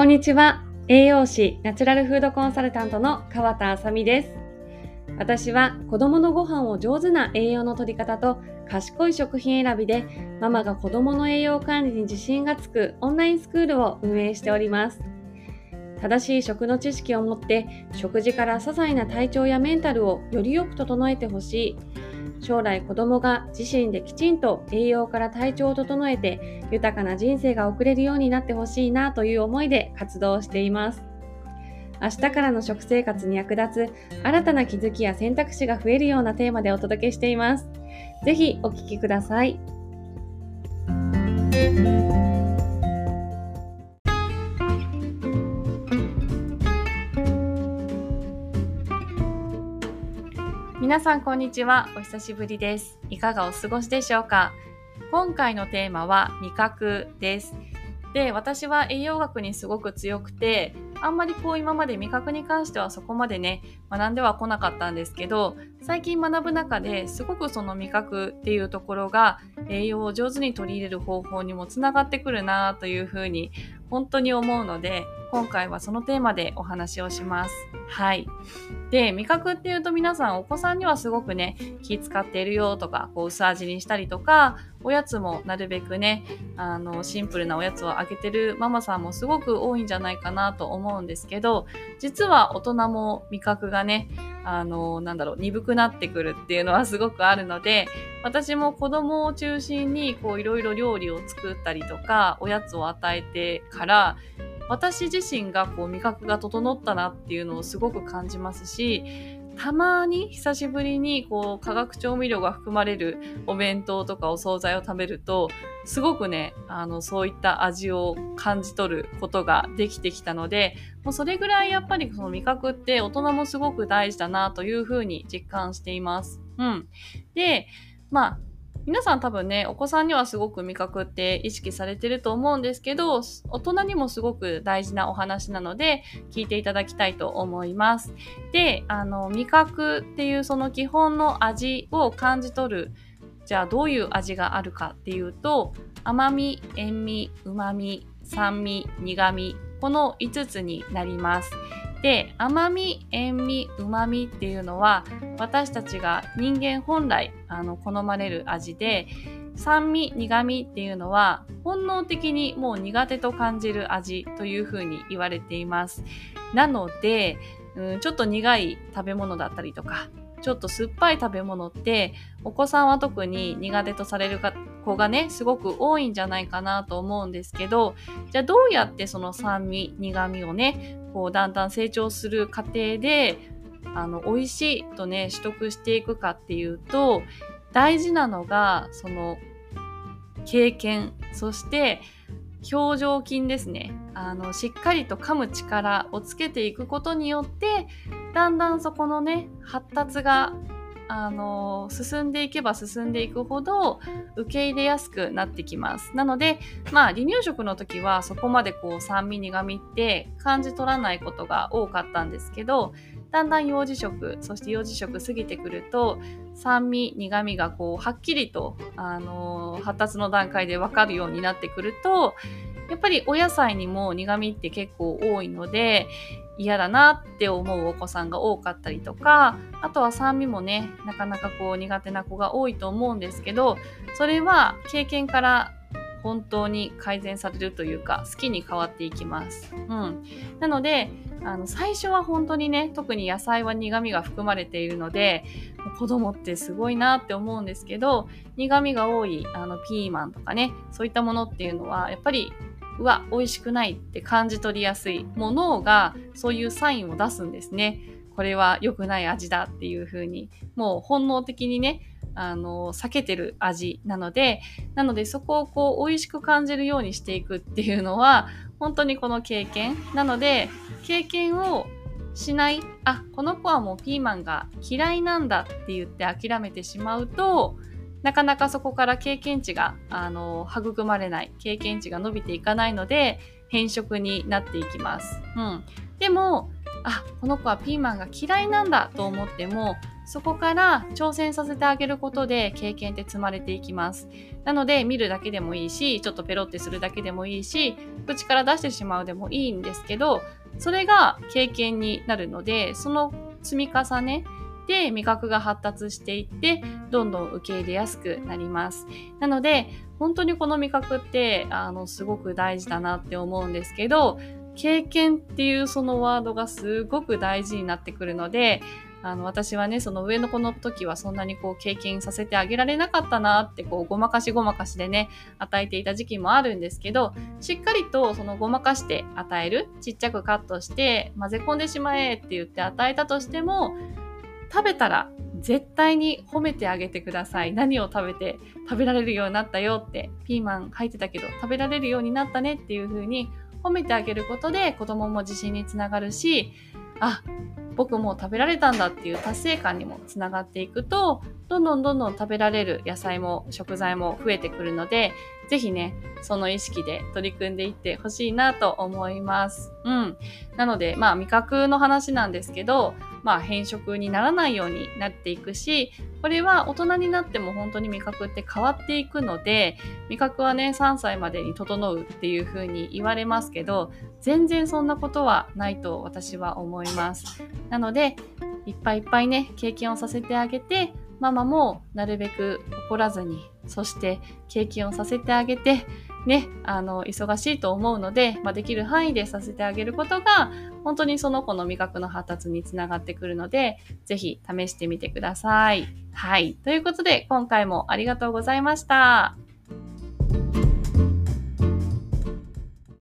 こんにちは。栄養士、ナチュラルフードコンサルタントの川田あさみです。私は子供のご飯を上手な栄養の取り方と賢い食品選びでママが子供の栄養管理に自信がつくオンラインスクールを運営しております。正しい食の知識を持って食事から些細な体調やメンタルをよりよく整えてほしい。将来子供が自身できちんと栄養から体調を整えて豊かな人生が送れるようになってほしいなという思いで活動しています。明日からの食生活に役立つ新たな気づきや選択肢が増えるようなテーマでお届けしています。ぜひお聴きください。皆さんこんにちは。お久しぶりです。いかがお過ごしでしょうか？今回のテーマは味覚です。で、私は栄養学にすごく強くて、あんまりこう今まで味覚に関してはそこまでね、学んではこなかったんですけど、最近学ぶ中ですごくその味覚っていうところが栄養を上手に取り入れる方法にもつながってくるなというふうに本当に思うので、今回はそのテーマでお話をします。はい。で、味覚っていうと皆さんお子さんにはすごくね、気使っているよとか、こう薄味にしたりとか、おやつもなるべくね、あの、シンプルなおやつをあげてるママさんもすごく多いんじゃないかなと思うんですけど、実は大人も味覚がね、あの、なんだろう、鈍くなってくるっていうのはすごくあるので、私も子供を中心にこういろいろ料理を作ったりとか、おやつを与えてから、私自身がこう味覚が整ったなっていうのをすごく感じますし、たまに久しぶりにこう化学調味料が含まれるお弁当とかお惣菜を食べるとすごくねあのそういった味を感じ取ることができてきたのでもうそれぐらいやっぱりその味覚って大人もすごく大事だなというふうに実感しています。うん。で、まあ皆さん多分ね、お子さんにはすごく味覚って意識されてると思うんですけど、大人にもすごく大事なお話なので、聞いていただきたいと思います。で、あの、味覚っていうその基本の味を感じ取る、じゃあどういう味があるかっていうと、甘み、塩味、旨味、酸味、苦味、この5つになります。で甘み塩味うまみっていうのは私たちが人間本来あの好まれる味で酸味苦味っていうのは本能的にもう苦手と感じる味というふうに言われています。なので、うん、ちょっと苦い食べ物だったりとかちょっと酸っぱい食べ物ってお子さんは特に苦手とされる子がねすごく多いんじゃないかなと思うんですけどじゃあどうやってその酸味苦味をねこうだんだん成長する過程であの美味しいとね取得していくかっていうと大事なのがその経験そして表情筋ですね。あのしっかりと噛む力をつけていくことによってだんだんそこのね発達があの進んでいけば進んでいくほど受け入れやすくなってきます。なので、まあ、離乳食の時はそこまでこう酸味苦味って感じ取らないことが多かったんですけど、だんだん幼児食、そして幼児食過ぎてくると、酸味、苦味がこう、はっきりと、あの発達の段階でわかるようになってくると、やっぱりお野菜にも苦味って結構多いので、嫌だなって思うお子さんが多かったりとかあとは酸味もねなかなかこう苦手な子が多いと思うんですけどそれは経験から本当に改善されるというか好きに変わっていきます。うん、なのであの最初は本当にね特に野菜は苦味が含まれているので子供ってすごいなって思うんですけど苦味が多いあのピーマンとかねそういったものっていうのはやっぱりうわ、美味しくないって感じ取りやすい。もう脳がそういうサインを出すんですね。これは良くない味だっていう風に。もう本能的にね、あの、避けてる味なので、なのでそこをこう美味しく感じるようにしていくっていうのは、本当にこの経験。なので、経験をしない、あ、この子はもうピーマンが嫌いなんだって言って諦めてしまうと、なかなかそこから経験値が、あの、育まれない、経験値が伸びていかないので、変色になっていきます。うん。でも、あ、この子はピーマンが嫌いなんだと思っても、そこから挑戦させてあげることで経験って積まれていきます。なので見るだけでもいいし、ちょっとペロってするだけでもいいし、口から出してしまうでもいいんですけど、それが経験になるので、その積み重ねで味覚が発達していって、どんどん受け入れやすくなります。なので、本当にこの味覚って、あの、すごく大事だなって思うんですけど、経験っていうそのワードがすごく大事になってくるので、あの私はねその上の子の時はそんなにこう経験させてあげられなかったなってこうごまかしごまかしでね与えていた時期もあるんですけどしっかりとそのごまかして与えるちっちゃくカットして混ぜ込んでしまえって言って与えたとしても食べたら絶対に褒めてあげてください。何を食べて食べられるようになったよって、ピーマン入ってたけど食べられるようになったねっていう風に褒めてあげることで子供も自信につながるし、あ、僕も食べられたんだっていう達成感にもつながっていくと、どんどんどんどん食べられる野菜も食材も増えてくるので、ぜひね、その意識で取り組んでいってほしいなと思います。うん。なので、まあ味覚の話なんですけど、まあ、変色にならないようになっていくし、これは大人になっても本当に味覚って変わっていくので、味覚はね、3歳までに整うっていう風に言われますけど、全然そんなことはないと私は思います。なので、いっぱいいっぱいね、経験をさせてあげて、ママもなるべく怒らずに、そして経験をさせてあげて、ね、あの、忙しいと思うので、まあ、できる範囲でさせてあげることが、本当にその子の味覚の発達につながってくるので、ぜひ試してみてください。はい。ということで、今回もありがとうございました。